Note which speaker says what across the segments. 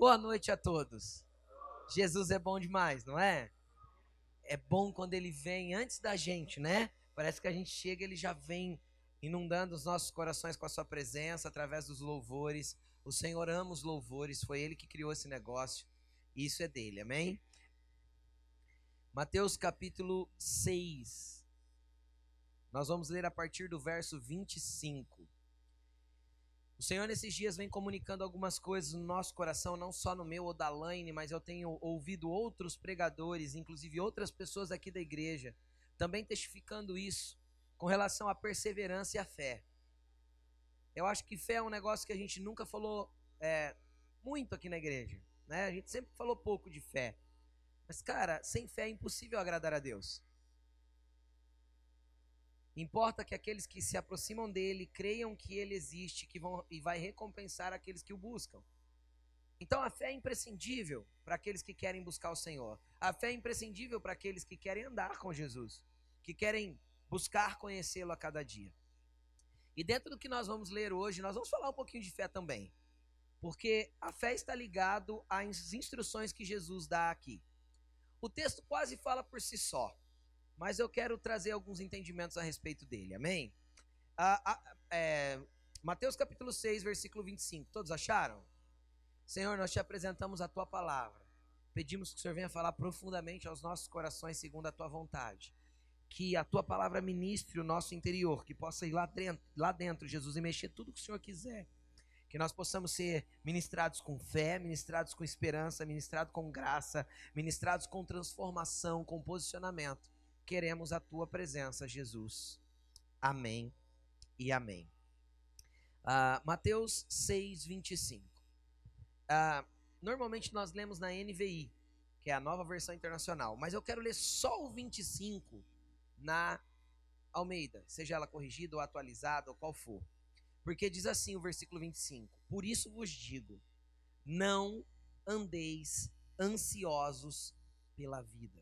Speaker 1: Boa noite a todos. Jesus é bom demais, não é? É bom quando ele vem antes da gente, né? Parece que a gente chega, ele já vem inundando os nossos corações com a sua presença através dos louvores. O Senhor ama os louvores, foi ele que criou esse negócio. Isso é dele, amém? Mateus capítulo 6. Nós vamos ler a partir do verso 25. O Senhor nesses dias vem comunicando algumas coisas no nosso coração, não só no meu ou da Laine, mas eu tenho ouvido outros pregadores, inclusive outras pessoas aqui da igreja, também testificando isso com relação à perseverança e à fé. Eu acho que fé é um negócio que a gente nunca falou é, muito aqui na igreja, né? A gente sempre falou pouco de fé. Mas, cara, sem fé é impossível agradar a Deus. Importa que aqueles que se aproximam dele creiam que ele existe que vão, e vai recompensar aqueles que o buscam. Então a fé é imprescindível para aqueles que querem buscar o Senhor. A fé é imprescindível para aqueles que querem andar com Jesus, que querem buscar conhecê-lo a cada dia. E dentro do que nós vamos ler hoje, nós vamos falar um pouquinho de fé também. Porque a fé está ligado às instruções que Jesus dá aqui. O texto quase fala por si só mas eu quero trazer alguns entendimentos a respeito dele, amém? Ah, ah, é, Mateus capítulo 6, versículo 25, todos acharam? Senhor, nós te apresentamos a tua palavra, pedimos que o Senhor venha falar profundamente aos nossos corações segundo a tua vontade, que a tua palavra ministre o nosso interior, que possa ir lá dentro, lá dentro Jesus, e mexer tudo que o Senhor quiser. Que nós possamos ser ministrados com fé, ministrados com esperança, ministrados com graça, ministrados com transformação, com posicionamento, queremos a tua presença, Jesus. Amém e amém. Uh, Mateus 6, 25. Uh, normalmente nós lemos na NVI, que é a nova versão internacional, mas eu quero ler só o 25 na Almeida, seja ela corrigida ou atualizada ou qual for. Porque diz assim o versículo 25: Por isso vos digo, não andeis ansiosos pela vida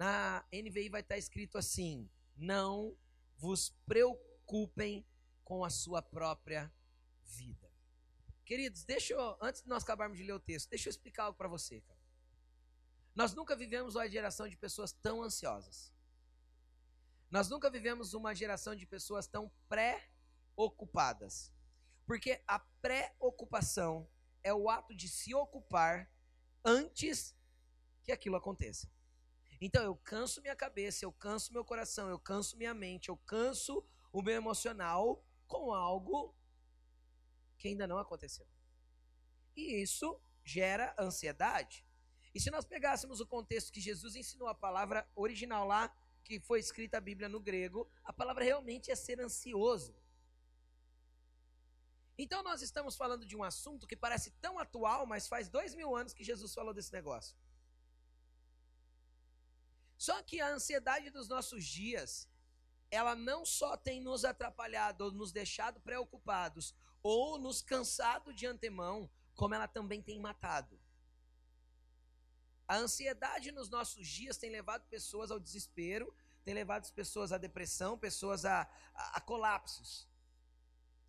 Speaker 1: na NVI vai estar escrito assim: não vos preocupem com a sua própria vida. Queridos, deixa eu, antes de nós acabarmos de ler o texto, deixa eu explicar algo para você, cara. Nós nunca vivemos uma geração de pessoas tão ansiosas. Nós nunca vivemos uma geração de pessoas tão pré-ocupadas. Porque a pré-ocupação é o ato de se ocupar antes que aquilo aconteça. Então eu canso minha cabeça, eu canso meu coração, eu canso minha mente, eu canso o meu emocional com algo que ainda não aconteceu. E isso gera ansiedade. E se nós pegássemos o contexto que Jesus ensinou a palavra original lá, que foi escrita a Bíblia no grego, a palavra realmente é ser ansioso. Então nós estamos falando de um assunto que parece tão atual, mas faz dois mil anos que Jesus falou desse negócio. Só que a ansiedade dos nossos dias, ela não só tem nos atrapalhado ou nos deixado preocupados ou nos cansado de antemão, como ela também tem matado. A ansiedade nos nossos dias tem levado pessoas ao desespero, tem levado as pessoas à depressão, pessoas a, a, a colapsos.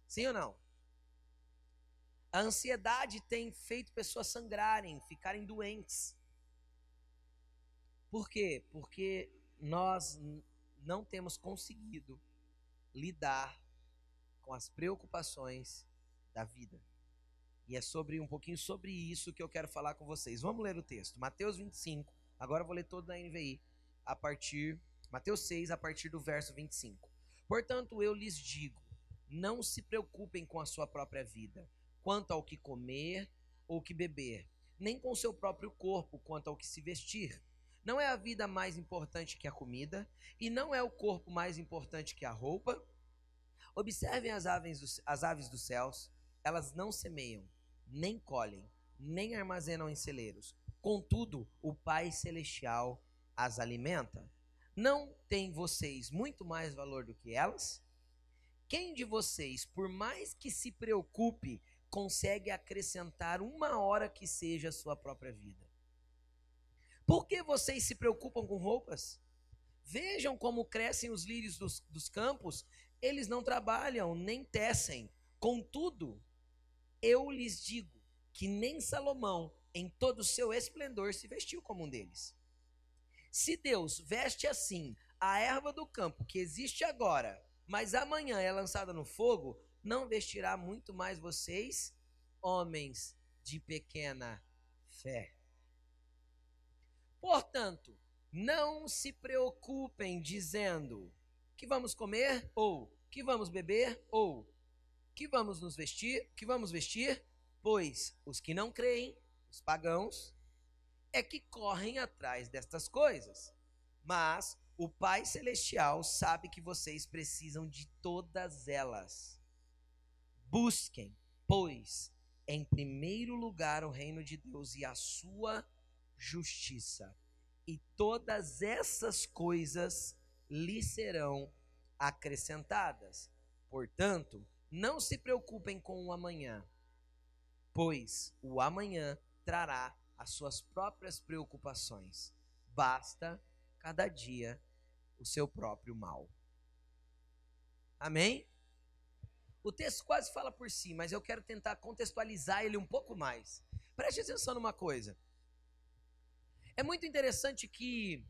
Speaker 1: Sim ou não? A ansiedade tem feito pessoas sangrarem, ficarem doentes. Por quê? Porque nós não temos conseguido lidar com as preocupações da vida. E é sobre um pouquinho sobre isso que eu quero falar com vocês. Vamos ler o texto. Mateus 25. Agora eu vou ler todo na NVI a partir Mateus 6 a partir do verso 25. Portanto, eu lhes digo: não se preocupem com a sua própria vida, quanto ao que comer ou que beber, nem com o seu próprio corpo, quanto ao que se vestir. Não é a vida mais importante que a comida, e não é o corpo mais importante que a roupa. Observem as aves, dos, as aves dos céus, elas não semeiam, nem colhem, nem armazenam em celeiros. Contudo, o Pai Celestial as alimenta. Não tem vocês muito mais valor do que elas? Quem de vocês, por mais que se preocupe, consegue acrescentar uma hora que seja a sua própria vida? Por que vocês se preocupam com roupas? Vejam como crescem os lírios dos, dos campos, eles não trabalham nem tecem. Contudo, eu lhes digo que nem Salomão, em todo o seu esplendor, se vestiu como um deles. Se Deus veste assim a erva do campo que existe agora, mas amanhã é lançada no fogo, não vestirá muito mais vocês, homens de pequena fé. Portanto, não se preocupem dizendo que vamos comer ou que vamos beber ou que vamos nos vestir, que vamos vestir, pois os que não creem, os pagãos, é que correm atrás destas coisas. Mas o Pai celestial sabe que vocês precisam de todas elas. Busquem, pois, em primeiro lugar o reino de Deus e a sua e todas essas coisas lhe serão acrescentadas. Portanto, não se preocupem com o amanhã, pois o amanhã trará as suas próprias preocupações. Basta cada dia o seu próprio mal. Amém? O texto quase fala por si, mas eu quero tentar contextualizar ele um pouco mais. Preste atenção numa coisa. É muito interessante que,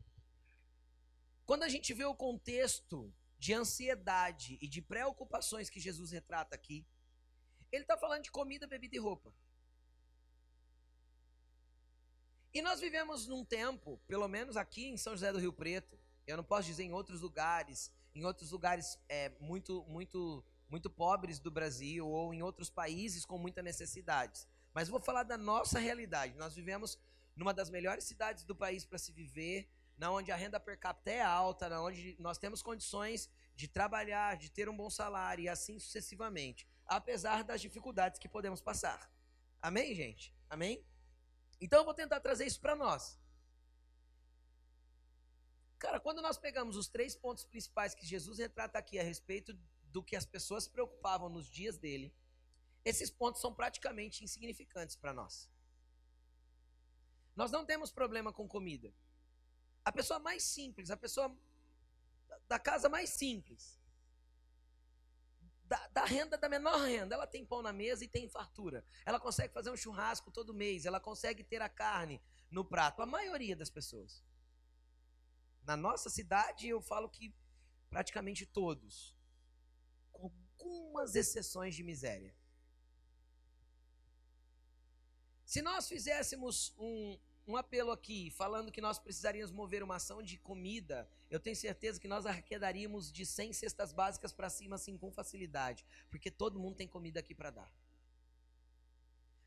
Speaker 1: quando a gente vê o contexto de ansiedade e de preocupações que Jesus retrata aqui, ele está falando de comida, bebida e roupa. E nós vivemos num tempo, pelo menos aqui em São José do Rio Preto, eu não posso dizer em outros lugares, em outros lugares é, muito, muito, muito pobres do Brasil ou em outros países com muitas necessidades. Mas vou falar da nossa realidade. Nós vivemos numa das melhores cidades do país para se viver, na onde a renda per capita é alta, na onde nós temos condições de trabalhar, de ter um bom salário e assim sucessivamente, apesar das dificuldades que podemos passar. Amém, gente? Amém? Então eu vou tentar trazer isso para nós. Cara, quando nós pegamos os três pontos principais que Jesus retrata aqui a respeito do que as pessoas se preocupavam nos dias dele, esses pontos são praticamente insignificantes para nós. Nós não temos problema com comida. A pessoa mais simples, a pessoa da casa mais simples, da, da, renda, da menor renda, ela tem pão na mesa e tem fartura. Ela consegue fazer um churrasco todo mês, ela consegue ter a carne no prato. A maioria das pessoas. Na nossa cidade, eu falo que praticamente todos, com algumas exceções de miséria. Se nós fizéssemos um, um apelo aqui, falando que nós precisaríamos mover uma ação de comida, eu tenho certeza que nós arrecadaríamos de 100 cestas básicas para cima, assim, com facilidade, porque todo mundo tem comida aqui para dar.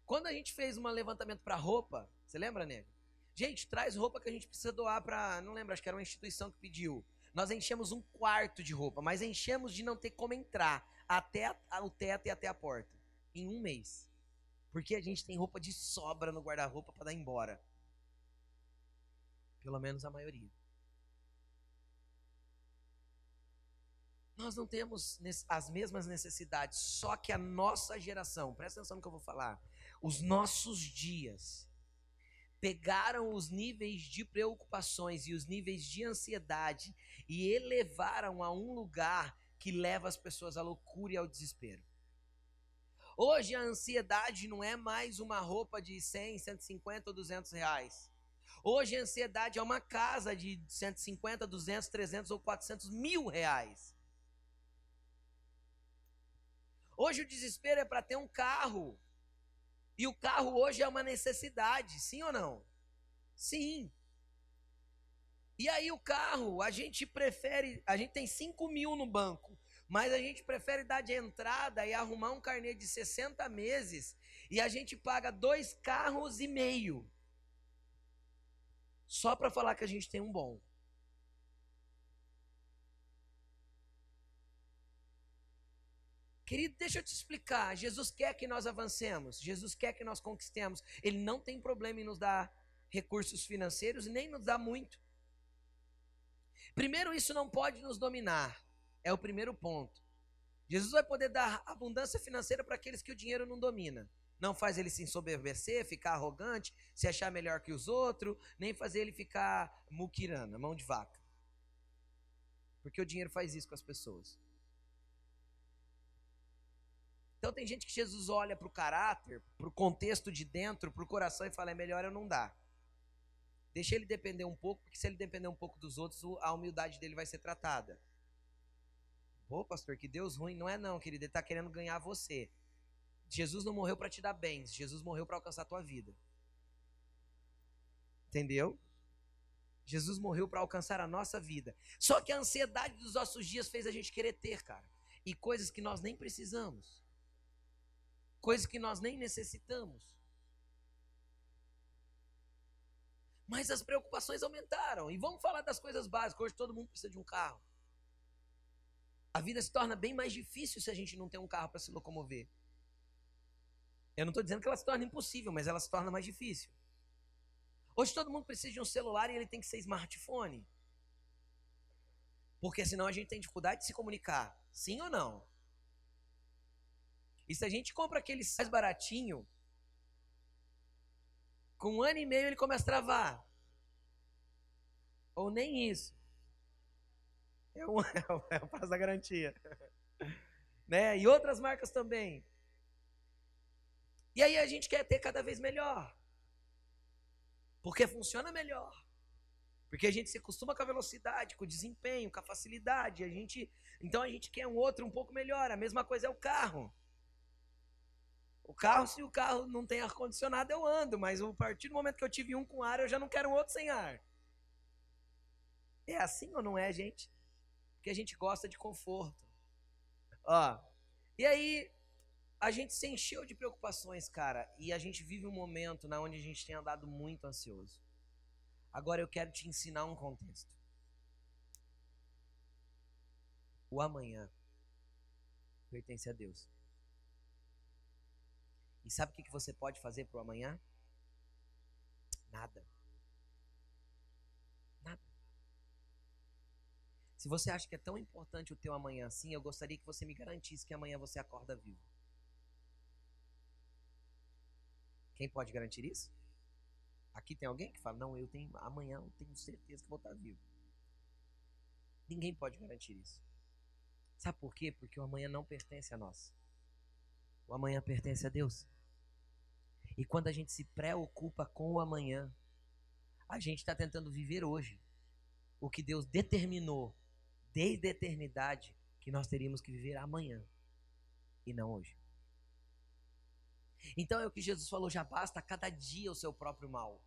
Speaker 1: Quando a gente fez um levantamento para roupa, você lembra, nego? Gente, traz roupa que a gente precisa doar para. Não lembro, acho que era uma instituição que pediu. Nós enchemos um quarto de roupa, mas enchemos de não ter como entrar até o teto e até a porta. Em um mês. Porque a gente tem roupa de sobra no guarda-roupa para dar embora. Pelo menos a maioria. Nós não temos as mesmas necessidades, só que a nossa geração, presta atenção no que eu vou falar, os nossos dias pegaram os níveis de preocupações e os níveis de ansiedade e elevaram a um lugar que leva as pessoas à loucura e ao desespero. Hoje a ansiedade não é mais uma roupa de 100, 150 ou 200 reais. Hoje a ansiedade é uma casa de 150, 200, 300 ou 400 mil reais. Hoje o desespero é para ter um carro. E o carro hoje é uma necessidade, sim ou não? Sim. E aí o carro, a gente prefere, a gente tem 5 mil no banco. Mas a gente prefere dar de entrada e arrumar um carnê de 60 meses e a gente paga dois carros e meio. Só para falar que a gente tem um bom. Querido, deixa eu te explicar. Jesus quer que nós avancemos. Jesus quer que nós conquistemos. Ele não tem problema em nos dar recursos financeiros, nem nos dá muito. Primeiro, isso não pode nos dominar. É o primeiro ponto. Jesus vai poder dar abundância financeira para aqueles que o dinheiro não domina. Não faz ele se ensoberbecer, ficar arrogante, se achar melhor que os outros, nem fazer ele ficar muquirana, mão de vaca. Porque o dinheiro faz isso com as pessoas. Então tem gente que Jesus olha para o caráter, para o contexto de dentro, para o coração e fala: é melhor eu não dar. Deixa ele depender um pouco, porque se ele depender um pouco dos outros, a humildade dele vai ser tratada. Pô, pastor, que Deus ruim. Não é não, querido. Ele está querendo ganhar você. Jesus não morreu para te dar bens. Jesus morreu para alcançar a tua vida. Entendeu? Jesus morreu para alcançar a nossa vida. Só que a ansiedade dos nossos dias fez a gente querer ter, cara. E coisas que nós nem precisamos. Coisas que nós nem necessitamos. Mas as preocupações aumentaram. E vamos falar das coisas básicas. Hoje todo mundo precisa de um carro. A vida se torna bem mais difícil se a gente não tem um carro para se locomover. Eu não estou dizendo que ela se torna impossível, mas ela se torna mais difícil. Hoje todo mundo precisa de um celular e ele tem que ser smartphone. Porque senão a gente tem dificuldade de se comunicar. Sim ou não? E se a gente compra aquele mais baratinho, com um ano e meio ele começa a travar. Ou nem isso. É, um, é o prazo da garantia. né? E outras marcas também. E aí a gente quer ter cada vez melhor. Porque funciona melhor. Porque a gente se acostuma com a velocidade, com o desempenho, com a facilidade. A gente, então a gente quer um outro um pouco melhor. A mesma coisa é o carro. O carro, se o carro não tem ar-condicionado, eu ando, mas a partir do momento que eu tive um com ar, eu já não quero um outro sem ar. É assim ou não é, gente? Porque a gente gosta de conforto. Ó, e aí, a gente se encheu de preocupações, cara, e a gente vive um momento na onde a gente tem andado muito ansioso. Agora eu quero te ensinar um contexto. O amanhã pertence a Deus. E sabe o que você pode fazer para o amanhã? Nada. Nada. Se você acha que é tão importante o teu amanhã assim, eu gostaria que você me garantisse que amanhã você acorda vivo. Quem pode garantir isso? Aqui tem alguém que fala: Não, eu tenho amanhã, eu tenho certeza que vou estar vivo. Ninguém pode garantir isso. Sabe por quê? Porque o amanhã não pertence a nós. O amanhã pertence a Deus. E quando a gente se preocupa com o amanhã, a gente está tentando viver hoje o que Deus determinou desde a eternidade que nós teríamos que viver amanhã e não hoje. Então é o que Jesus falou: já basta cada dia o seu próprio mal.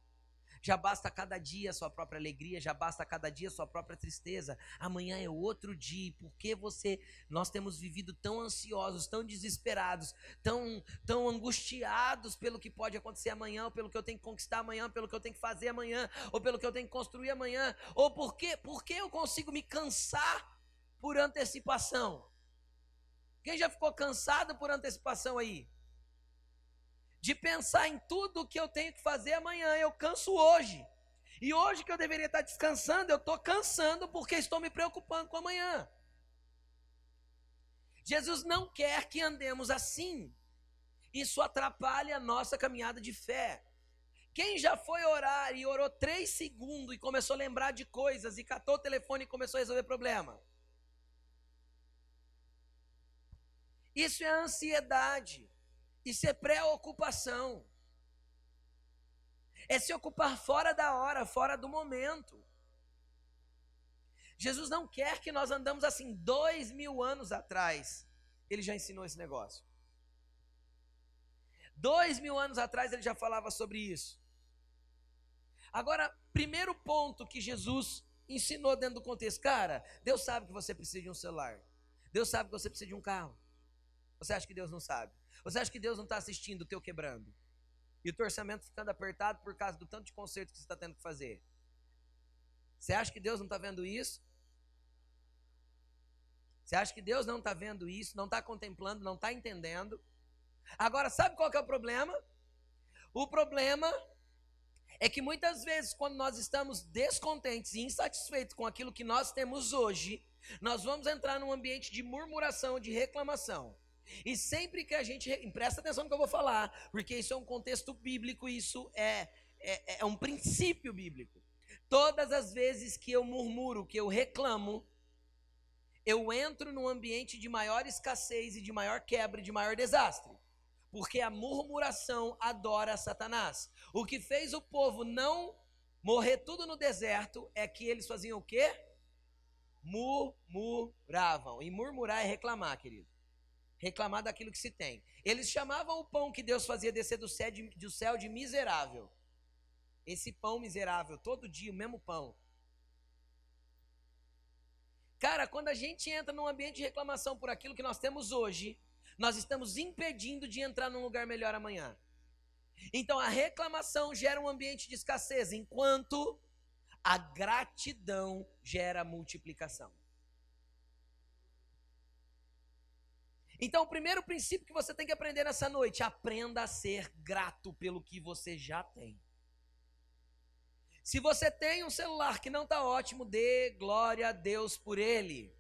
Speaker 1: Já basta cada dia a sua própria alegria, já basta cada dia a sua própria tristeza. Amanhã é outro dia. Por que você nós temos vivido tão ansiosos, tão desesperados, tão tão angustiados pelo que pode acontecer amanhã, ou pelo que eu tenho que conquistar amanhã, pelo que eu tenho que fazer amanhã, ou pelo que eu tenho que construir amanhã, ou por que, por que eu consigo me cansar por antecipação? Quem já ficou cansado por antecipação aí? De pensar em tudo o que eu tenho que fazer amanhã. Eu canso hoje. E hoje que eu deveria estar descansando, eu estou cansando porque estou me preocupando com amanhã. Jesus não quer que andemos assim. Isso atrapalha a nossa caminhada de fé. Quem já foi orar e orou três segundos e começou a lembrar de coisas e catou o telefone e começou a resolver problema? Isso é ansiedade. Isso é preocupação. É se ocupar fora da hora, fora do momento. Jesus não quer que nós andamos assim dois mil anos atrás. Ele já ensinou esse negócio. Dois mil anos atrás ele já falava sobre isso. Agora, primeiro ponto que Jesus ensinou dentro do contexto, cara, Deus sabe que você precisa de um celular. Deus sabe que você precisa de um carro. Você acha que Deus não sabe? Você acha que Deus não está assistindo o teu quebrando? E o teu orçamento ficando apertado por causa do tanto de conserto que você está tendo que fazer? Você acha que Deus não está vendo isso? Você acha que Deus não está vendo isso, não está contemplando, não está entendendo? Agora, sabe qual é o problema? O problema é que muitas vezes, quando nós estamos descontentes e insatisfeitos com aquilo que nós temos hoje, nós vamos entrar num ambiente de murmuração, de reclamação. E sempre que a gente. Presta atenção no que eu vou falar, porque isso é um contexto bíblico, isso é, é, é um princípio bíblico. Todas as vezes que eu murmuro, que eu reclamo, eu entro num ambiente de maior escassez e de maior quebra de maior desastre. Porque a murmuração adora Satanás. O que fez o povo não morrer tudo no deserto é que eles faziam o quê? Murmuravam. E murmurar é reclamar, querido. Reclamar daquilo que se tem. Eles chamavam o pão que Deus fazia descer do céu de, miserável. Esse pão miserável, todo dia o mesmo pão. Cara, quando a gente entra num ambiente de reclamação por aquilo que nós temos hoje, nós estamos impedindo de entrar num lugar melhor amanhã. Então a reclamação gera um ambiente de escassez, enquanto a gratidão gera multiplicação. Então, o primeiro princípio que você tem que aprender nessa noite, aprenda a ser grato pelo que você já tem. Se você tem um celular que não está ótimo, dê glória a Deus por ele.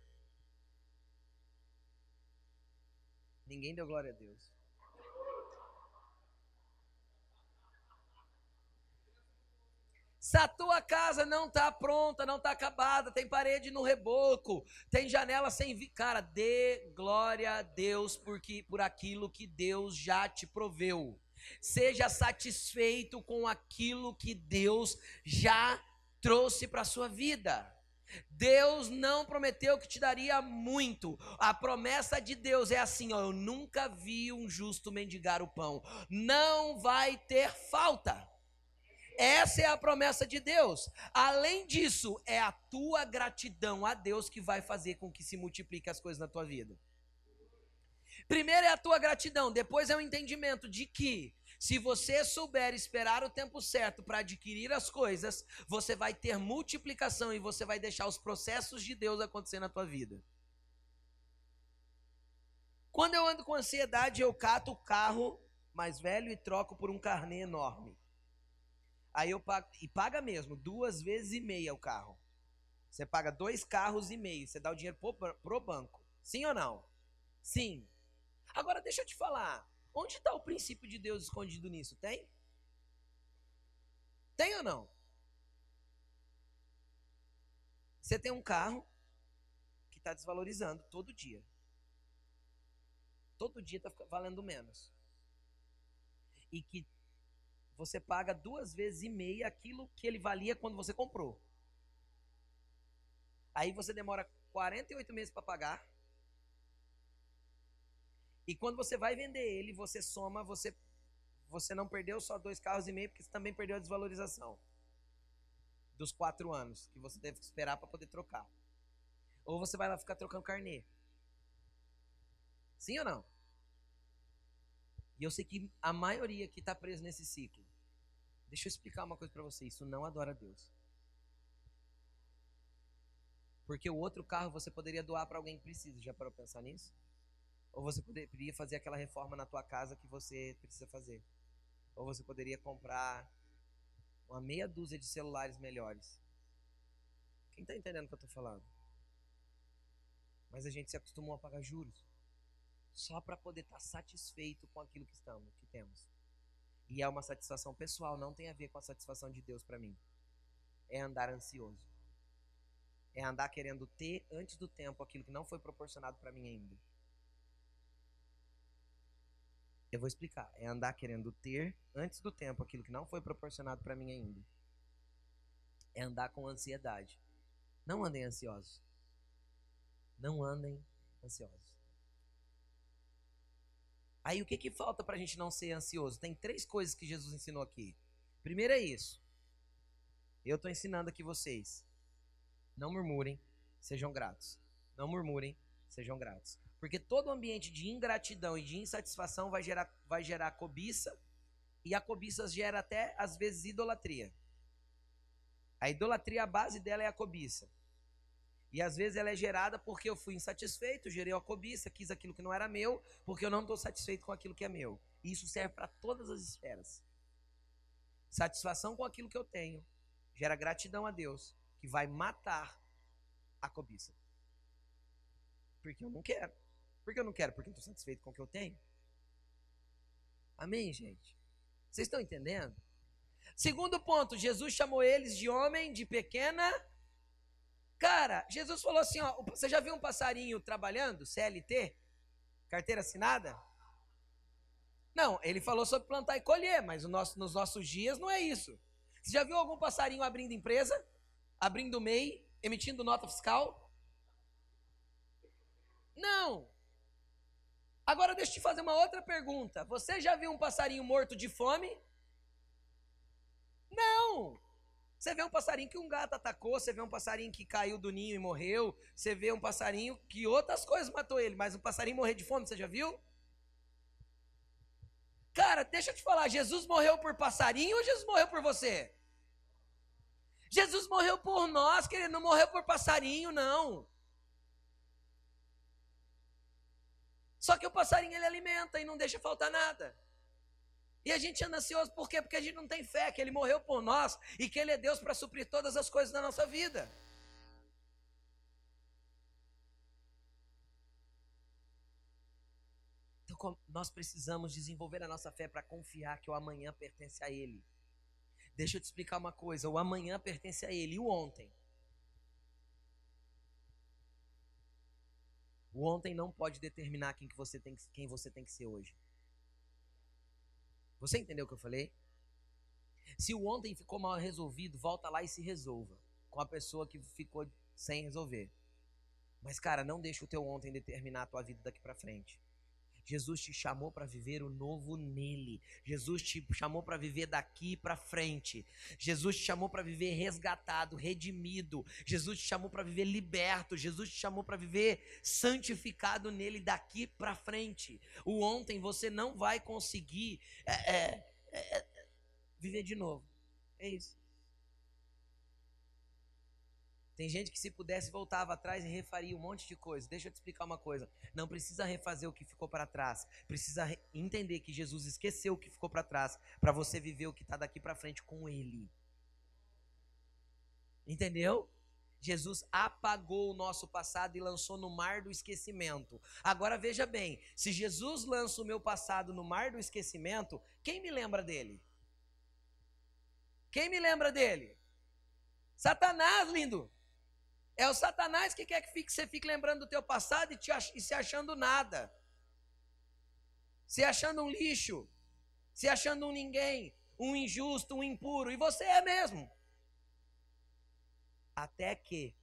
Speaker 1: Ninguém deu glória a Deus. Se a tua casa não está pronta, não está acabada, tem parede no reboco, tem janela sem vi, cara, dê glória a Deus porque por aquilo que Deus já te proveu. Seja satisfeito com aquilo que Deus já trouxe para a sua vida. Deus não prometeu que te daria muito. A promessa de Deus é assim: ó, eu nunca vi um justo mendigar o pão. Não vai ter falta. Essa é a promessa de Deus. Além disso, é a tua gratidão a Deus que vai fazer com que se multiplique as coisas na tua vida. Primeiro é a tua gratidão, depois é o entendimento de que se você souber esperar o tempo certo para adquirir as coisas, você vai ter multiplicação e você vai deixar os processos de Deus acontecer na tua vida. Quando eu ando com ansiedade, eu cato o carro mais velho e troco por um carnê enorme. Aí eu pago, e paga mesmo, duas vezes e meia o carro. Você paga dois carros e meio, você dá o dinheiro pro, pro banco. Sim ou não? Sim. Agora deixa eu te falar. Onde está o princípio de Deus escondido nisso? Tem? Tem ou não? Você tem um carro que está desvalorizando todo dia. Todo dia está valendo menos. E que você paga duas vezes e meia aquilo que ele valia quando você comprou. Aí você demora 48 meses para pagar. E quando você vai vender ele, você soma, você, você não perdeu só dois carros e meio, porque você também perdeu a desvalorização dos quatro anos que você teve que esperar para poder trocar. Ou você vai lá ficar trocando carnê. Sim ou não? E eu sei que a maioria que está preso nesse ciclo. Deixa eu explicar uma coisa para você: isso não adora a Deus. Porque o outro carro você poderia doar para alguém que precisa. Já parou pensar nisso? Ou você poderia fazer aquela reforma na tua casa que você precisa fazer. Ou você poderia comprar uma meia dúzia de celulares melhores. Quem está entendendo o que eu estou falando? Mas a gente se acostumou a pagar juros só para poder estar tá satisfeito com aquilo que estamos, que temos. E é uma satisfação pessoal, não tem a ver com a satisfação de Deus para mim. É andar ansioso. É andar querendo ter antes do tempo aquilo que não foi proporcionado para mim ainda. Eu vou explicar. É andar querendo ter antes do tempo aquilo que não foi proporcionado para mim ainda. É andar com ansiedade. Não andem ansiosos. Não andem ansiosos. Aí o que, que falta para a gente não ser ansioso? Tem três coisas que Jesus ensinou aqui. Primeiro é isso. Eu estou ensinando aqui vocês. Não murmurem, sejam gratos. Não murmurem, sejam gratos. Porque todo ambiente de ingratidão e de insatisfação vai gerar, vai gerar cobiça, e a cobiça gera até, às vezes, idolatria. A idolatria, a base dela é a cobiça. E às vezes ela é gerada porque eu fui insatisfeito, gerei a cobiça, quis aquilo que não era meu, porque eu não estou satisfeito com aquilo que é meu. E isso serve para todas as esferas. Satisfação com aquilo que eu tenho gera gratidão a Deus, que vai matar a cobiça. Porque eu não quero. Por que eu não quero? Porque eu estou satisfeito com o que eu tenho. Amém, gente? Vocês estão entendendo? Segundo ponto, Jesus chamou eles de homem de pequena Cara, Jesus falou assim: ó, você já viu um passarinho trabalhando? CLT? Carteira assinada? Não, ele falou sobre plantar e colher, mas nosso, nos nossos dias não é isso. Você já viu algum passarinho abrindo empresa? Abrindo MEI? Emitindo nota fiscal? Não. Agora deixa eu te fazer uma outra pergunta. Você já viu um passarinho morto de fome? Não. Você vê um passarinho que um gato atacou, você vê um passarinho que caiu do ninho e morreu, você vê um passarinho que outras coisas matou ele, mas um passarinho morrer de fome, você já viu? Cara, deixa eu te falar, Jesus morreu por passarinho ou Jesus morreu por você? Jesus morreu por nós, querido, não morreu por passarinho, não. Só que o passarinho ele alimenta e não deixa faltar nada. E a gente anda ansioso por quê? Porque a gente não tem fé que Ele morreu por nós e que Ele é Deus para suprir todas as coisas da nossa vida. Então, nós precisamos desenvolver a nossa fé para confiar que o amanhã pertence a Ele. Deixa eu te explicar uma coisa: o amanhã pertence a Ele e o ontem. O ontem não pode determinar quem, que você, tem, quem você tem que ser hoje. Você entendeu o que eu falei? Se o ontem ficou mal resolvido, volta lá e se resolva com a pessoa que ficou sem resolver. Mas cara, não deixa o teu ontem determinar a tua vida daqui para frente. Jesus te chamou para viver o novo nele. Jesus te chamou para viver daqui para frente. Jesus te chamou para viver resgatado, redimido. Jesus te chamou para viver liberto. Jesus te chamou para viver santificado nele daqui para frente. O ontem você não vai conseguir é, é, é, viver de novo. É isso. Tem gente que se pudesse voltava atrás e refaria um monte de coisa. Deixa eu te explicar uma coisa. Não precisa refazer o que ficou para trás. Precisa entender que Jesus esqueceu o que ficou para trás para você viver o que está daqui para frente com Ele. Entendeu? Jesus apagou o nosso passado e lançou no mar do esquecimento. Agora veja bem, se Jesus lança o meu passado no mar do esquecimento, quem me lembra dele? Quem me lembra dele? Satanás, lindo. É o Satanás que quer que você fique lembrando do teu passado e, te, e se achando nada. Se achando um lixo. Se achando um ninguém. Um injusto, um impuro. E você é mesmo. Até que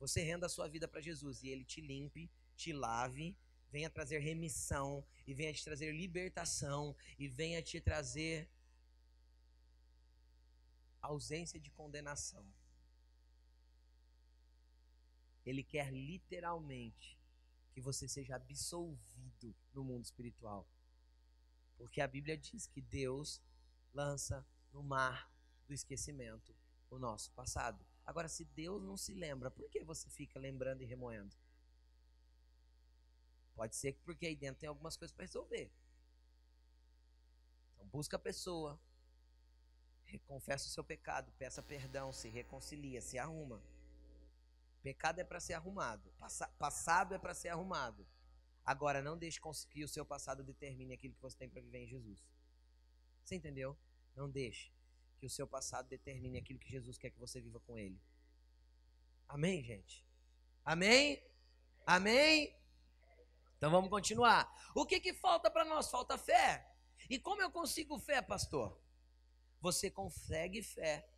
Speaker 1: você renda a sua vida para Jesus e ele te limpe, te lave, venha trazer remissão e venha te trazer libertação e venha te trazer ausência de condenação. Ele quer literalmente que você seja absolvido no mundo espiritual. Porque a Bíblia diz que Deus lança no mar do esquecimento o nosso passado. Agora, se Deus não se lembra, por que você fica lembrando e remoendo? Pode ser porque aí dentro tem algumas coisas para resolver. Então, busca a pessoa, confessa o seu pecado, peça perdão, se reconcilia, se arruma. Pecado é para ser arrumado. Passa, passado é para ser arrumado. Agora, não deixe que o seu passado determine aquilo que você tem para viver em Jesus. Você entendeu? Não deixe que o seu passado determine aquilo que Jesus quer que você viva com Ele. Amém, gente? Amém? Amém? Então vamos continuar. O que, que falta para nós? Falta fé. E como eu consigo fé, pastor? Você consegue fé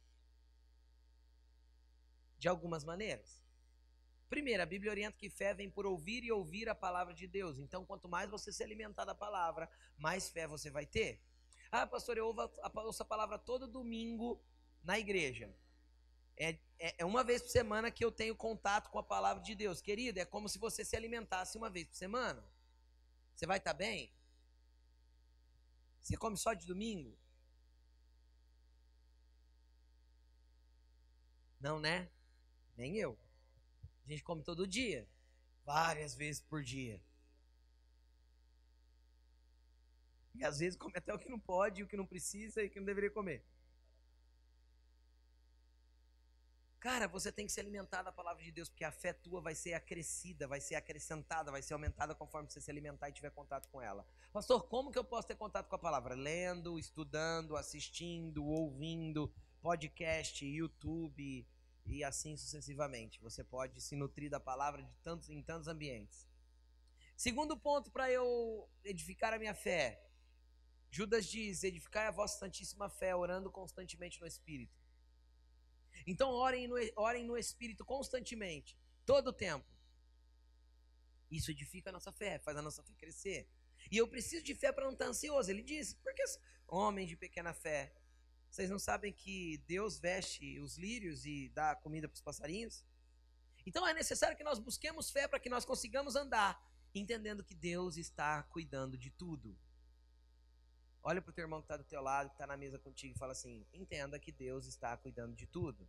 Speaker 1: de algumas maneiras. Primeiro, a Bíblia orienta que fé vem por ouvir e ouvir a palavra de Deus. Então, quanto mais você se alimentar da palavra, mais fé você vai ter. Ah, pastor, eu ouço a palavra todo domingo na igreja. É, é, é, uma vez por semana que eu tenho contato com a palavra de Deus. Querido, é como se você se alimentasse uma vez por semana. Você vai estar tá bem? Você come só de domingo? Não, né? Nem eu. A gente come todo dia, várias vezes por dia. E às vezes come até o que não pode, o que não precisa e o que não deveria comer. Cara, você tem que se alimentar da palavra de Deus, porque a fé tua vai ser acrescida, vai ser acrescentada, vai ser aumentada conforme você se alimentar e tiver contato com ela. Pastor, como que eu posso ter contato com a palavra? Lendo, estudando, assistindo, ouvindo, podcast, YouTube, e assim sucessivamente. Você pode se nutrir da palavra de tantos em tantos ambientes. Segundo ponto para eu edificar a minha fé. Judas diz: edificai a vossa santíssima fé, orando constantemente no Espírito. Então, orem no, orem no Espírito constantemente, todo o tempo. Isso edifica a nossa fé, faz a nossa fé crescer. E eu preciso de fé para não estar ansioso. Ele disse: porque homem de pequena fé, vocês não sabem que Deus veste os lírios e dá comida para os passarinhos? Então é necessário que nós busquemos fé para que nós consigamos andar, entendendo que Deus está cuidando de tudo. Olha para o teu irmão que está do teu lado, que está na mesa contigo e fala assim: entenda que Deus está cuidando de tudo.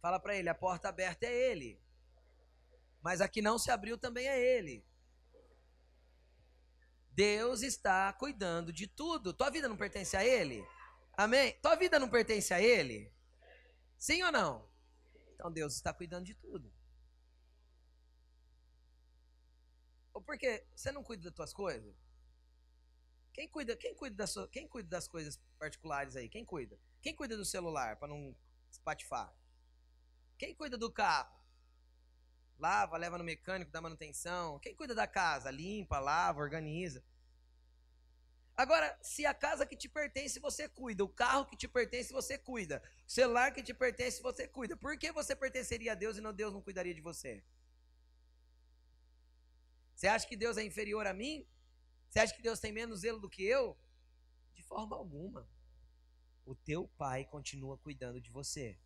Speaker 1: Fala para ele: a porta aberta é Ele, mas a que não se abriu também é Ele. Deus está cuidando de tudo. Tua vida não pertence a Ele? Amém? Tua vida não pertence a Ele? Sim ou não? Então Deus está cuidando de tudo. Ou porque você não cuida das tuas coisas? Quem cuida, quem cuida, das, quem cuida das coisas particulares aí? Quem cuida? Quem cuida do celular para não espatifar? Quem cuida do carro? Lava, leva no mecânico, dá manutenção. Quem cuida da casa? Limpa, lava, organiza. Agora, se a casa que te pertence você cuida, o carro que te pertence você cuida, o celular que te pertence você cuida, por que você pertenceria a Deus e não Deus não cuidaria de você? Você acha que Deus é inferior a mim? Você acha que Deus tem menos zelo do que eu? De forma alguma. O teu pai continua cuidando de você.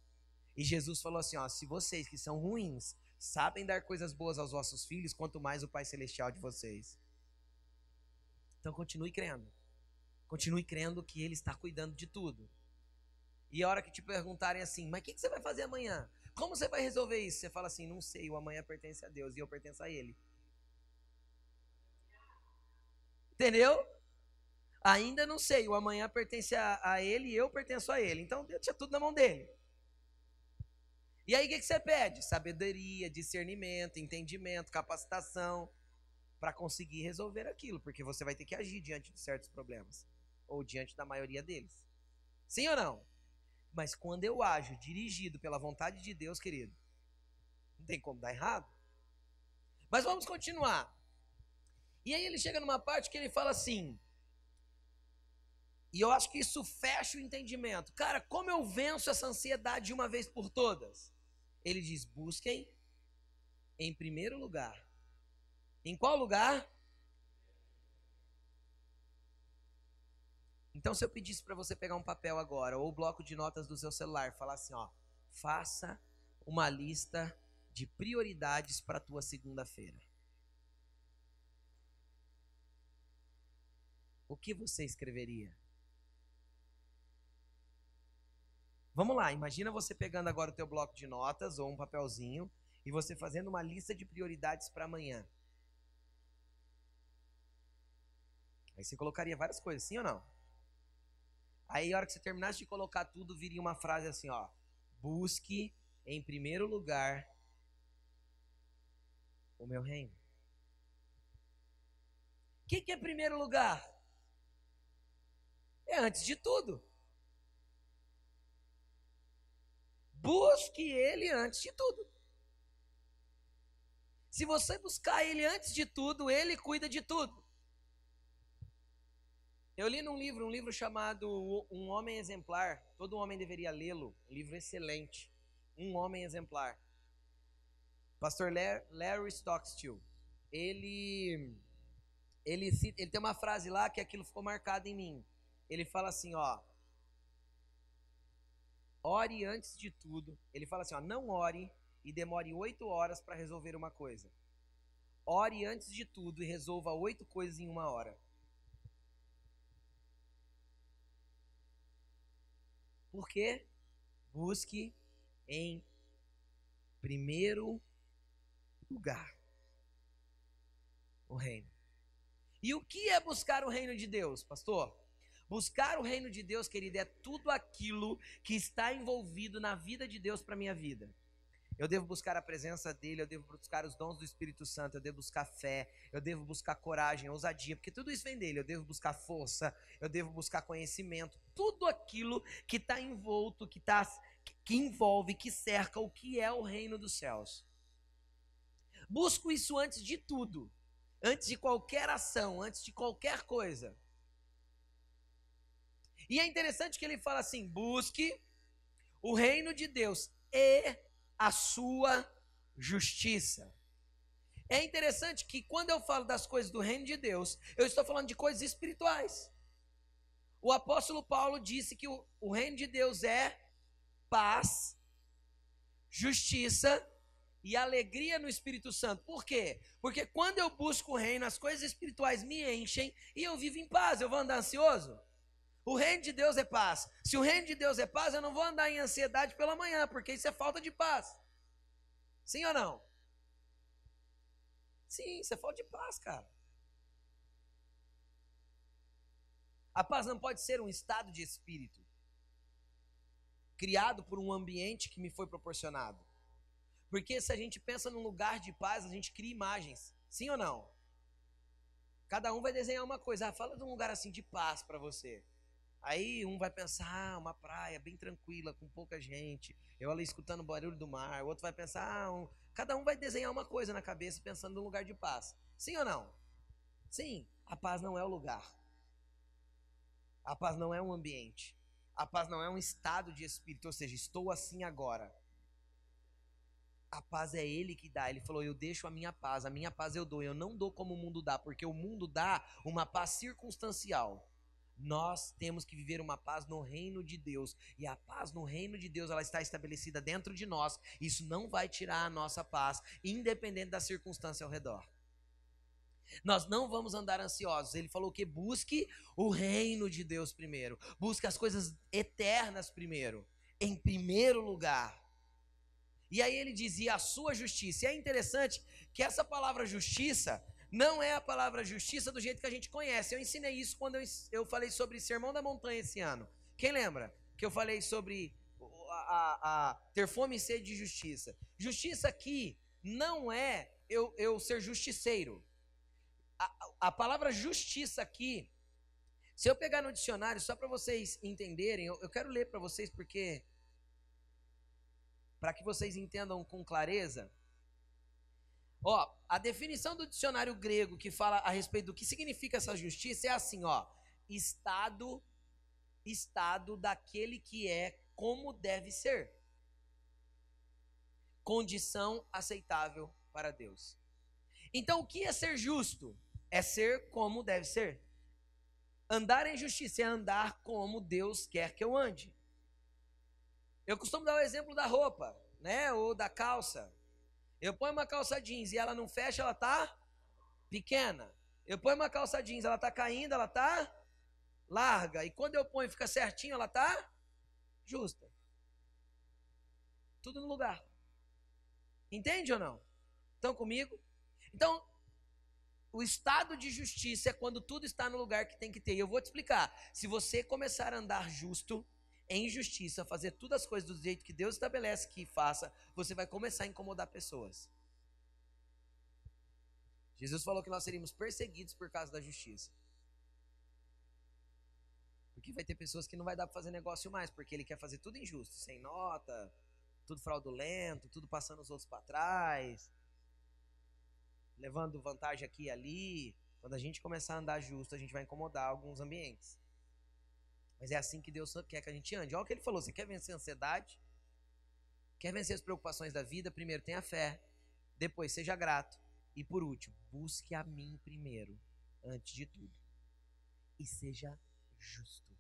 Speaker 1: E Jesus falou assim: ó, se vocês que são ruins sabem dar coisas boas aos vossos filhos, quanto mais o Pai Celestial de vocês. Então continue crendo. Continue crendo que Ele está cuidando de tudo. E a hora que te perguntarem assim, mas o que, você vai fazer amanhã? Como você vai resolver isso? Você fala assim, não sei, o amanhã pertence a Deus e eu pertenço a Ele. Entendeu? Ainda não sei. O amanhã pertence a, a ele e eu pertenço a ele. Então Deus tinha tudo na mão dele. E aí o que, que você pede? Sabedoria, discernimento, entendimento, capacitação para conseguir resolver aquilo, porque você vai ter que agir diante de certos problemas ou diante da maioria deles. Sim ou não? Mas quando eu ajo dirigido pela vontade de Deus, querido, não tem como dar errado. Mas vamos continuar. E aí ele chega numa parte que ele fala assim. E eu acho que isso fecha o entendimento. Cara, como eu venço essa ansiedade de uma vez por todas? Ele diz: busquem em primeiro lugar. Em qual lugar? Então, se eu pedisse para você pegar um papel agora, ou o bloco de notas do seu celular, falar assim: ó, faça uma lista de prioridades para a tua segunda-feira. o que você escreveria? Vamos lá, imagina você pegando agora o teu bloco de notas ou um papelzinho e você fazendo uma lista de prioridades para amanhã. Aí você colocaria várias coisas, sim ou não? Aí a hora que você terminasse de colocar tudo, viria uma frase assim, ó: Busque em primeiro lugar o meu reino. O que, que é primeiro lugar? é antes de tudo. Busque Ele antes de tudo. Se você buscar Ele antes de tudo, Ele cuida de tudo. Eu li num livro, um livro chamado Um Homem Exemplar. Todo homem deveria lê-lo. Um livro excelente. Um Homem Exemplar. Pastor Larry Stockstill. Ele, ele, ele tem uma frase lá que aquilo ficou marcado em mim ele fala assim, ó. Ore antes de tudo. Ele fala assim, ó, não ore e demore oito horas para resolver uma coisa. Ore antes de tudo e resolva oito coisas em uma hora. Por quê? Busque em primeiro lugar o reino. E o que é buscar o reino de Deus, pastor? Buscar o reino de Deus, querido, é tudo aquilo que está envolvido na vida de Deus para minha vida. Eu devo buscar a presença dele, eu devo buscar os dons do Espírito Santo, eu devo buscar fé, eu devo buscar coragem, ousadia, porque tudo isso vem dele. Eu devo buscar força, eu devo buscar conhecimento, tudo aquilo que está envolto, que, tá, que envolve, que cerca o que é o reino dos céus. Busco isso antes de tudo, antes de qualquer ação, antes de qualquer coisa. E é interessante que ele fala assim: busque o reino de Deus e a sua justiça. É interessante que quando eu falo das coisas do reino de Deus, eu estou falando de coisas espirituais. O apóstolo Paulo disse que o, reino de Deus é paz, justiça e alegria no Espírito Santo. Por quê? Porque quando eu busco o reino, as coisas espirituais me enchem e eu vivo em paz. Eu vou andar ansioso? O reino de Deus é paz. Se o reino de Deus é paz, eu não vou andar em ansiedade pela manhã, porque isso é falta de paz. Sim ou não? Sim, isso é falta de paz, cara. A paz não pode ser um estado de espírito criado por um ambiente que me foi proporcionado. Porque se a gente pensa num lugar de paz, a gente cria imagens. Sim ou não? Cada um vai desenhar uma coisa. Ah, fala de um lugar assim de paz para você. Aí um vai pensar, ah, uma praia bem tranquila, com pouca gente, eu ali escutando o barulho do mar. O outro vai pensar, ah, um... cada um vai desenhar uma coisa na cabeça pensando num lugar de paz. Sim ou não? Sim, a paz não é o lugar. A paz não é um ambiente. A paz não é um estado de espírito, ou seja, estou assim agora. A paz é ele que dá. Ele falou: Eu deixo a minha paz, a minha paz eu dou. Eu não dou como o mundo dá, porque o mundo dá uma paz circunstancial. Nós temos que viver uma paz no reino de Deus. E a paz no reino de Deus, ela está estabelecida dentro de nós. Isso não vai tirar a nossa paz, independente da circunstância ao redor. Nós não vamos andar ansiosos. Ele falou que busque o reino de Deus primeiro. Busque as coisas eternas primeiro. Em primeiro lugar. E aí ele dizia a sua justiça. E é interessante que essa palavra justiça não é a palavra justiça do jeito que a gente conhece. Eu ensinei isso quando eu, falei sobre Sermão da Montanha esse ano. Quem lembra? Que eu falei sobre a, a, a ter fome e sede de justiça. Justiça aqui não é eu, eu ser justiceiro. A, a palavra justiça aqui, se eu pegar no dicionário, só para vocês entenderem, eu, eu quero ler para vocês porque. Para que vocês entendam com clareza. Ó, a definição do dicionário grego que fala a respeito do que significa essa justiça é assim, ó: estado estado daquele que é como deve ser. Condição aceitável para Deus. Então, o que é ser justo? É ser como deve ser. Andar em justiça é andar como Deus quer que eu ande. Eu costumo dar o exemplo da roupa, né, ou da calça. Eu ponho uma calça jeans e ela não fecha, ela tá pequena. Eu ponho uma calça jeans, ela tá caindo, ela tá larga. E quando eu ponho fica certinho, ela tá justa. Tudo no lugar. Entende ou não? Estão comigo? Então, o estado de justiça é quando tudo está no lugar que tem que ter. E eu vou te explicar. Se você começar a andar justo, em justiça, fazer todas as coisas do jeito que Deus estabelece que faça, você vai começar a incomodar pessoas. Jesus falou que nós seríamos perseguidos por causa da justiça. Porque vai ter pessoas que não vai dar para fazer negócio mais, porque ele quer fazer tudo injusto, sem nota, tudo fraudulento, tudo passando os outros para trás, levando vantagem aqui e ali. Quando a gente começar a andar justo, a gente vai incomodar alguns ambientes. Mas é assim que Deus quer que a gente ande. Olha o que ele falou: você quer vencer a ansiedade? Quer vencer as preocupações da vida? Primeiro tenha fé. Depois seja grato. E por último, busque a mim primeiro, antes de tudo. E seja justo.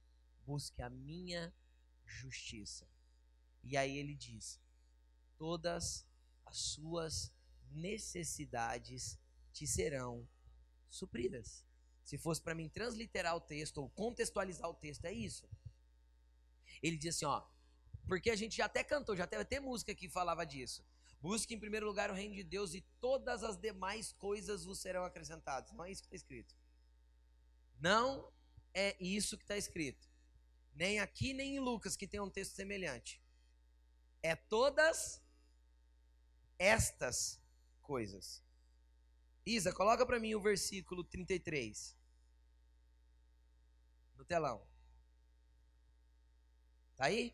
Speaker 1: Busque a minha justiça. E aí ele diz: todas as suas necessidades te serão supridas. Se fosse para mim transliterar o texto ou contextualizar o texto, é isso. Ele diz assim, ó, porque a gente já até cantou, já teve até música que falava disso. Busque em primeiro lugar o reino de Deus e todas as demais coisas vos serão acrescentadas. Não é isso que está escrito. Não é isso que está escrito. Nem aqui, nem em Lucas, que tem um texto semelhante. É todas estas coisas. Isa, coloca para mim o versículo 33. No telão. Tá aí?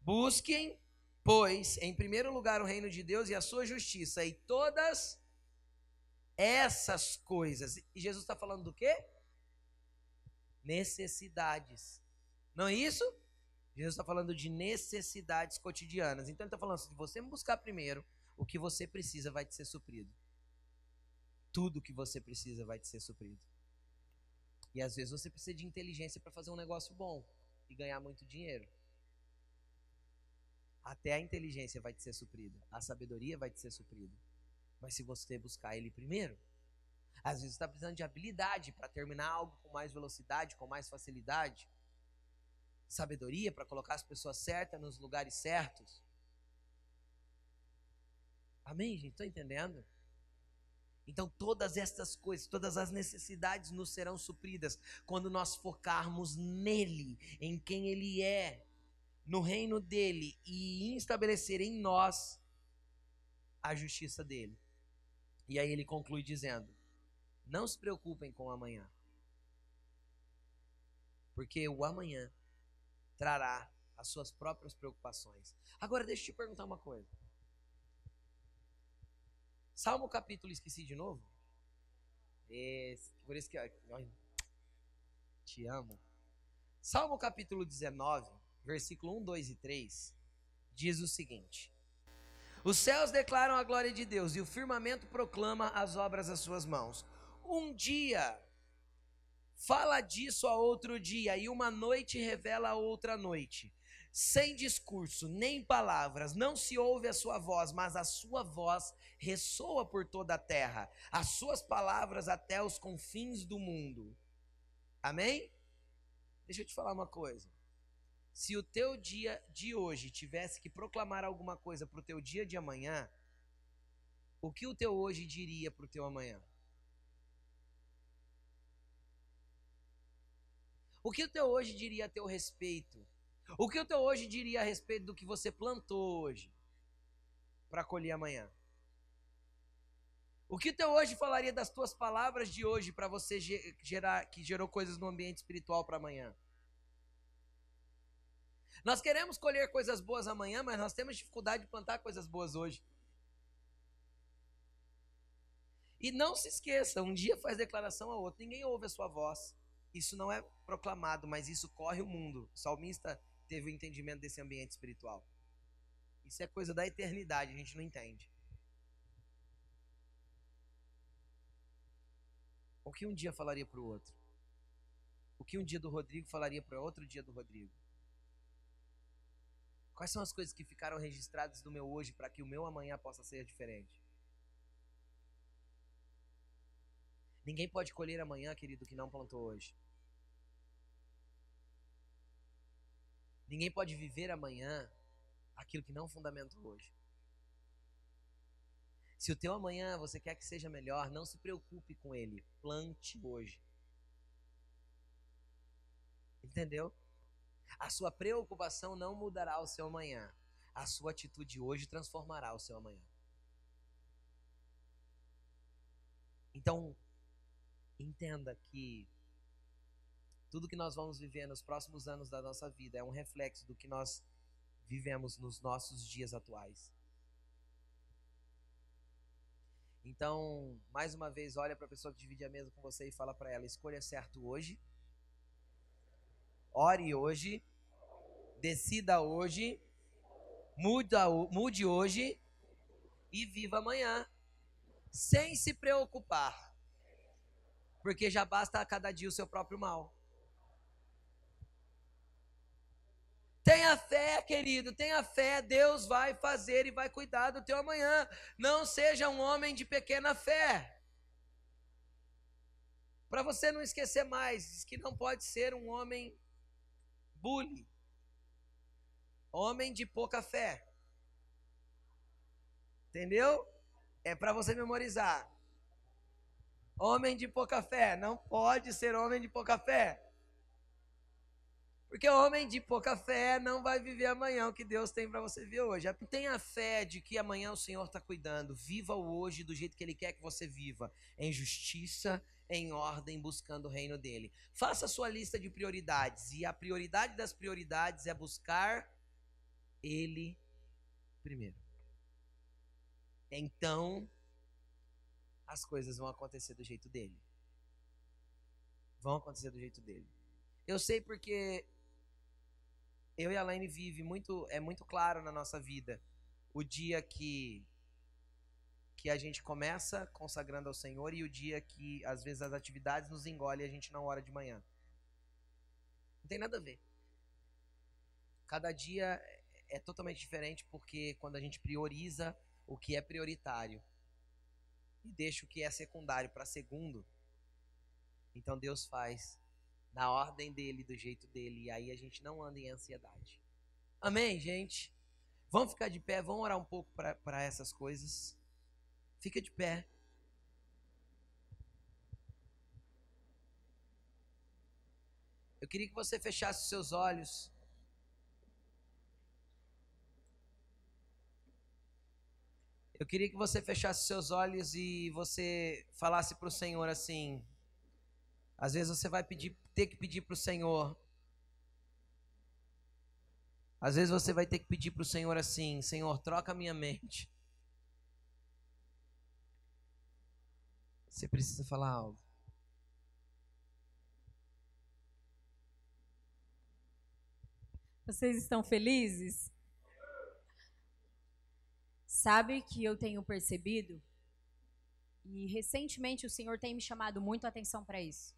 Speaker 1: Busquem, pois, em primeiro lugar o reino de Deus e a sua justiça, e todas essas coisas. E Jesus está falando do quê? Necessidades. Não é isso? Jesus está falando de necessidades cotidianas. Então ele está falando: se você buscar primeiro, o que você precisa vai te ser suprido. Tudo que você precisa vai te ser suprido. E às vezes você precisa de inteligência para fazer um negócio bom e ganhar muito dinheiro. Até a inteligência vai te ser suprida, a sabedoria vai te ser suprida. Mas se você buscar ele primeiro, às vezes está precisando de habilidade para terminar algo com mais velocidade, com mais facilidade sabedoria para colocar as pessoas certas nos lugares certos. Amém, gente? Estão entendendo? Então, todas estas coisas, todas as necessidades nos serão supridas quando nós focarmos nele, em quem ele é, no reino dele e estabelecer em nós a justiça dele. E aí ele conclui dizendo: Não se preocupem com o amanhã, porque o amanhã trará as suas próprias preocupações. Agora, deixa eu te perguntar uma coisa. Salmo capítulo, esqueci de novo? Esse, por isso que. Ó, te amo. Salmo capítulo 19, versículo 1, 2 e 3, diz o seguinte: Os céus declaram a glória de Deus e o firmamento proclama as obras das suas mãos. Um dia fala disso a outro dia, e uma noite revela a outra noite. Sem discurso, nem palavras, não se ouve a sua voz, mas a sua voz ressoa por toda a terra, as suas palavras até os confins do mundo. Amém? Deixa eu te falar uma coisa. Se o teu dia de hoje tivesse que proclamar alguma coisa para o teu dia de amanhã, o que o teu hoje diria para o teu amanhã? O que o teu hoje diria a teu respeito? O que o teu hoje diria a respeito do que você plantou hoje para colher amanhã? O que o teu hoje falaria das tuas palavras de hoje para você gerar que gerou coisas no ambiente espiritual para amanhã? Nós queremos colher coisas boas amanhã, mas nós temos dificuldade de plantar coisas boas hoje. E não se esqueça, um dia faz declaração ao outro, ninguém ouve a sua voz. Isso não é proclamado, mas isso corre o mundo. O salmista teve o entendimento desse ambiente espiritual. Isso é coisa da eternidade, a gente não entende. O que um dia falaria para o outro? O que um dia do Rodrigo falaria para outro dia do Rodrigo? Quais são as coisas que ficaram registradas do meu hoje para que o meu amanhã possa ser diferente? Ninguém pode colher amanhã, querido, que não plantou hoje. Ninguém pode viver amanhã aquilo que não fundamentou hoje. Se o teu amanhã você quer que seja melhor, não se preocupe com ele. Plante hoje. Entendeu? A sua preocupação não mudará o seu amanhã. A sua atitude hoje transformará o seu amanhã. Então, entenda que tudo que nós vamos viver nos próximos anos da nossa vida é um reflexo do que nós vivemos nos nossos dias atuais. Então, mais uma vez, olha para a pessoa que divide a mesa com você e fala para ela: escolha certo hoje, ore hoje, decida hoje, muda, mude hoje. E viva amanhã, sem se preocupar, porque já basta a cada dia o seu próprio mal. Tenha fé, querido, tenha fé. Deus vai fazer e vai cuidar do teu amanhã. Não seja um homem de pequena fé. Para você não esquecer mais, que não pode ser um homem bully. Homem de pouca fé. Entendeu? É para você memorizar. Homem de pouca fé. Não pode ser homem de pouca fé. Porque o homem de pouca fé não vai viver amanhã o que Deus tem para você ver hoje. Tenha fé de que amanhã o Senhor está cuidando. Viva o hoje do jeito que Ele quer que você viva. Em justiça, em ordem, buscando o reino dele. Faça a sua lista de prioridades. E a prioridade das prioridades é buscar Ele primeiro. Então, as coisas vão acontecer do jeito dele. Vão acontecer do jeito dele. Eu sei porque eu e a Laine vive muito, é muito claro na nossa vida o dia que que a gente começa consagrando ao Senhor e o dia que às vezes as atividades nos engolem e a gente não ora de manhã. Não tem nada a ver. Cada dia é totalmente diferente porque quando a gente prioriza o que é prioritário e deixa o que é secundário para segundo, então Deus faz na ordem dele, do jeito dele, e aí a gente não anda em ansiedade. Amém, gente? Vamos ficar de pé, vamos orar um pouco para essas coisas. Fica de pé. Eu queria que você fechasse seus olhos. Eu queria que você fechasse seus olhos e você falasse para o Senhor assim: às vezes você vai pedir, ter que pedir para o Senhor. Às vezes você vai ter que pedir para o Senhor assim: Senhor, troca a minha mente. Você precisa falar algo.
Speaker 2: Vocês estão felizes? Sabe que eu tenho percebido, e recentemente o Senhor tem me chamado muito a atenção para isso.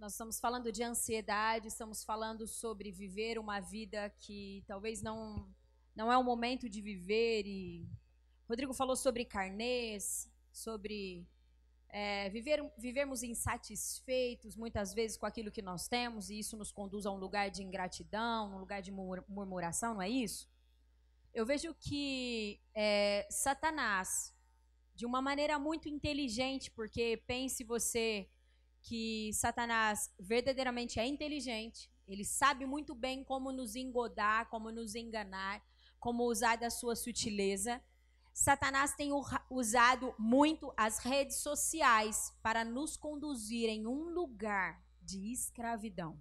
Speaker 2: Nós estamos falando de ansiedade, estamos falando sobre viver uma vida que talvez não não é o momento de viver e Rodrigo falou sobre carnês, sobre é, viver, vivermos insatisfeitos muitas vezes com aquilo que nós temos e isso nos conduz a um lugar de ingratidão, um lugar de murmuração, não é isso? Eu vejo que é, Satanás, de uma maneira muito inteligente, porque pense você que Satanás verdadeiramente é inteligente, ele sabe muito bem como nos engodar, como nos enganar, como usar da sua sutileza. Satanás tem usado muito as redes sociais para nos conduzir em um lugar de escravidão.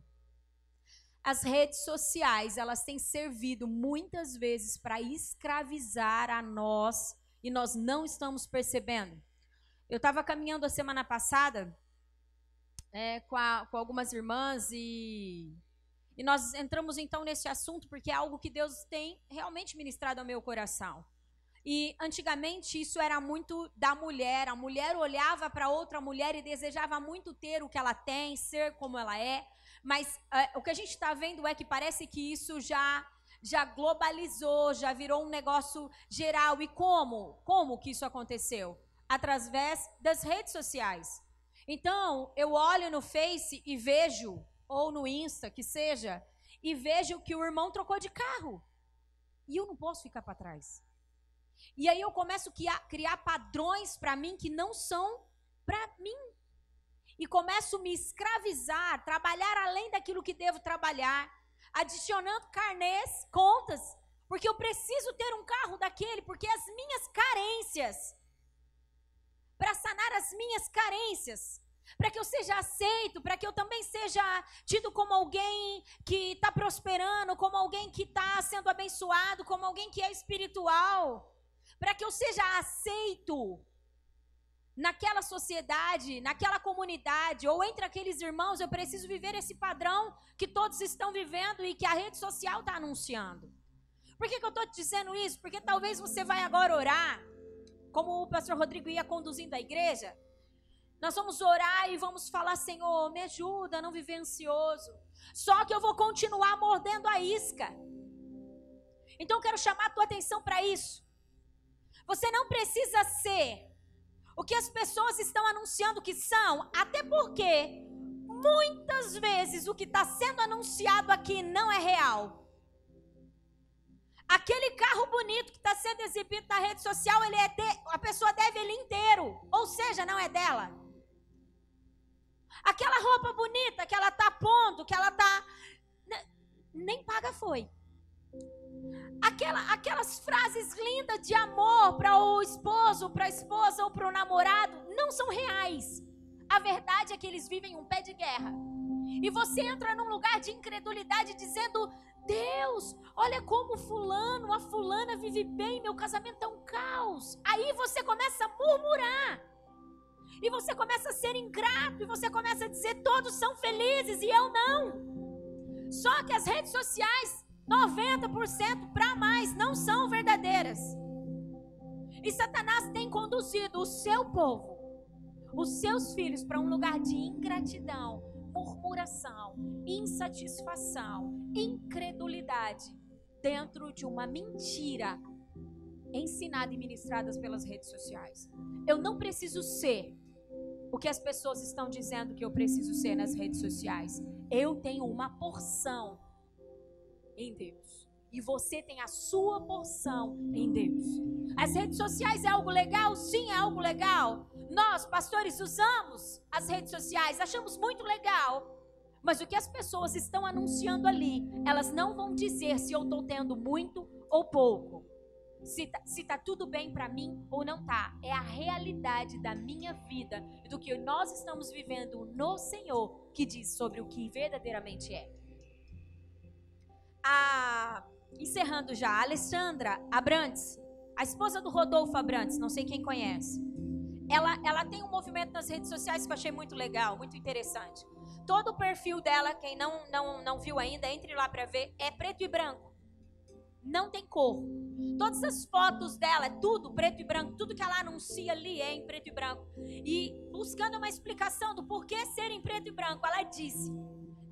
Speaker 2: As redes sociais, elas têm servido muitas vezes para escravizar a nós e nós não estamos percebendo. Eu estava caminhando a semana passada é, com, a, com algumas irmãs e, e nós entramos então nesse assunto porque é algo que Deus tem realmente ministrado ao meu coração. E antigamente isso era muito da mulher. A mulher olhava para outra mulher e desejava muito ter o que ela tem, ser como ela é. Mas é, o que a gente está vendo é que parece que isso já já globalizou, já virou um negócio geral. E como? Como que isso aconteceu? Através das redes sociais. Então, eu olho no Face e vejo, ou no Insta, que seja, e vejo que o irmão trocou de carro. E eu não posso ficar para trás. E aí eu começo a criar padrões para mim que não são para mim. E começo a me escravizar, trabalhar além daquilo que devo trabalhar, adicionando carnês, contas, porque eu preciso ter um carro daquele, porque as minhas carências para sanar as minhas carências, para que eu seja aceito, para que eu também seja tido como alguém que está prosperando, como alguém que está sendo abençoado, como alguém que é espiritual, para que eu seja aceito naquela sociedade, naquela comunidade, ou entre aqueles irmãos, eu preciso viver esse padrão que todos estão vivendo e que a rede social está anunciando. Por que, que eu estou te dizendo isso? Porque talvez você vai agora orar como o pastor Rodrigo ia conduzindo a igreja, nós vamos orar e vamos falar: Senhor, me ajuda a não viver ansioso. Só que eu vou continuar mordendo a isca. Então quero chamar a tua atenção para isso. Você não precisa ser o que as pessoas estão anunciando que são, até porque muitas vezes o que está sendo anunciado aqui não é real. Aquele carro bonito que está sendo exibido na rede social, ele é de, a pessoa deve ele inteiro, ou seja, não é dela. Aquela roupa bonita que ela está pondo, que ela está nem paga foi. Aquela, aquelas frases lindas de amor para o esposo, para a esposa ou para o namorado não são reais. A verdade é que eles vivem um pé de guerra. E você entra num lugar de incredulidade dizendo: Deus, olha como fulano, a fulana vive bem, meu casamento é um caos. Aí você começa a murmurar. E você começa a ser ingrato, e você começa a dizer: todos são felizes e eu não. Só que as redes sociais, 90% para mais, não são verdadeiras. E Satanás tem conduzido o seu povo, os seus filhos, para um lugar de ingratidão, murmuração, insatisfação, incredulidade, dentro de uma mentira ensinada e ministrada pelas redes sociais. Eu não preciso ser o que as pessoas estão dizendo que eu preciso ser nas redes sociais. Eu tenho uma porção em Deus. E você tem a sua porção em Deus. As redes sociais é algo legal? Sim, é algo legal. Nós, pastores, usamos as redes sociais, achamos muito legal. Mas o que as pessoas estão anunciando ali, elas não vão dizer se eu estou tendo muito ou pouco se tá, se tá tudo bem para mim ou não tá. É a realidade da minha vida e do que nós estamos vivendo no Senhor que diz sobre o que verdadeiramente é. A, encerrando já, a Alessandra Abrantes, a esposa do Rodolfo Abrantes, não sei quem conhece. Ela, ela tem um movimento nas redes sociais que eu achei muito legal, muito interessante. Todo o perfil dela, quem não, não, não viu ainda, entre lá para ver, é preto e branco não tem cor. Todas as fotos dela, é tudo preto e branco, tudo que ela anuncia ali é em preto e branco. E buscando uma explicação do porquê ser em preto e branco, ela disse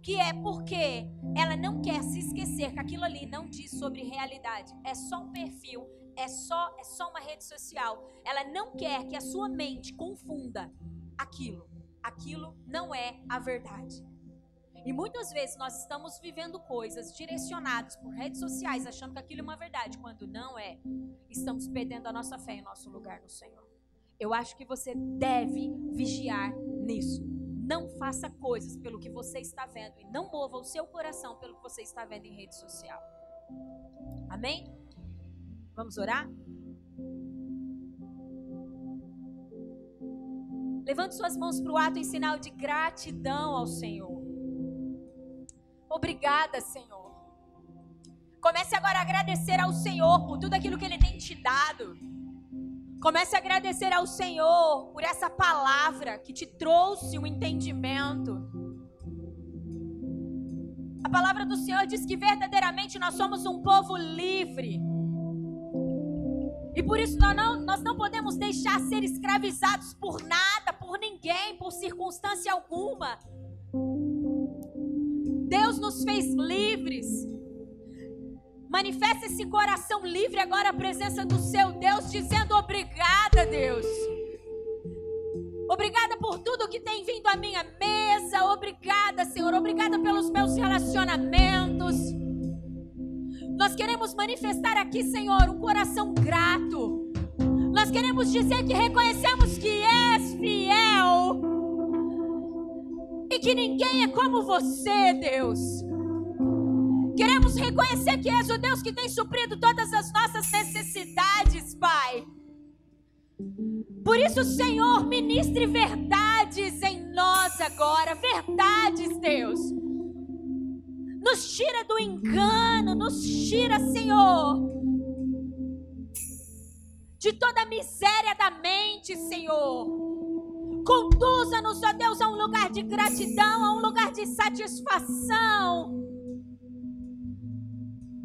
Speaker 2: que é porque ela não quer se esquecer que aquilo ali não diz sobre realidade, é só um perfil, é só é só uma rede social. Ela não quer que a sua mente confunda aquilo. Aquilo não é a verdade. E muitas vezes nós estamos vivendo coisas direcionadas por redes sociais, achando que aquilo é uma verdade, quando não é. Estamos perdendo a nossa fé em nosso lugar no Senhor. Eu acho que você deve vigiar nisso. Não faça coisas pelo que você está vendo e não mova o seu coração pelo que você está vendo em rede social. Amém? Vamos orar? Levante suas mãos para o ato em sinal de gratidão ao Senhor. Obrigada, Senhor. Comece agora a agradecer ao Senhor por tudo aquilo que Ele tem te dado. Comece a agradecer ao Senhor por essa palavra que te trouxe um entendimento. A palavra do Senhor diz que verdadeiramente nós somos um povo livre. E por isso nós não, nós não podemos deixar ser escravizados por nada, por ninguém, por circunstância alguma. Deus nos fez livres. Manifesta esse coração livre agora a presença do seu Deus, dizendo obrigada, Deus. Obrigada por tudo que tem vindo à minha mesa. Obrigada, Senhor. Obrigada pelos meus relacionamentos. Nós queremos manifestar aqui, Senhor, um coração grato. Nós queremos dizer que reconhecemos que és fiel e que ninguém é como você, Deus. Queremos reconhecer que és o Deus que tem suprido todas as nossas necessidades, Pai. Por isso, Senhor, ministre verdades em nós agora, verdades, Deus. Nos tira do engano, nos tira, Senhor, de toda a miséria da mente, Senhor Conduza-nos, ó Deus, a um lugar de gratidão, a um lugar de satisfação.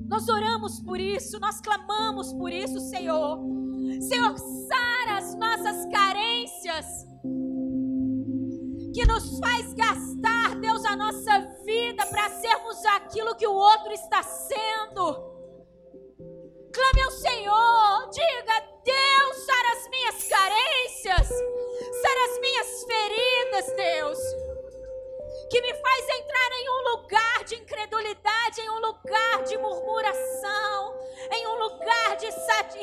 Speaker 2: Nós oramos por isso, nós clamamos por isso, Senhor. Senhor, sara as nossas carências, que nos faz gastar, Deus, a nossa vida para sermos aquilo que o outro está sendo. Clame ao Senhor, diga: Deus, sara as minhas carências, sara as minhas feridas, Deus. Que me faz entrar em um lugar de incredulidade, em um lugar de murmuração, em um lugar de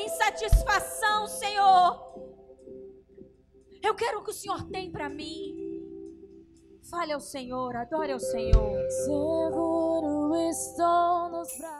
Speaker 2: insatisfação, Senhor. Eu quero o que o Senhor tem para mim. Fale ao Senhor, adore ao Senhor.
Speaker 3: Seguro estou nos braços.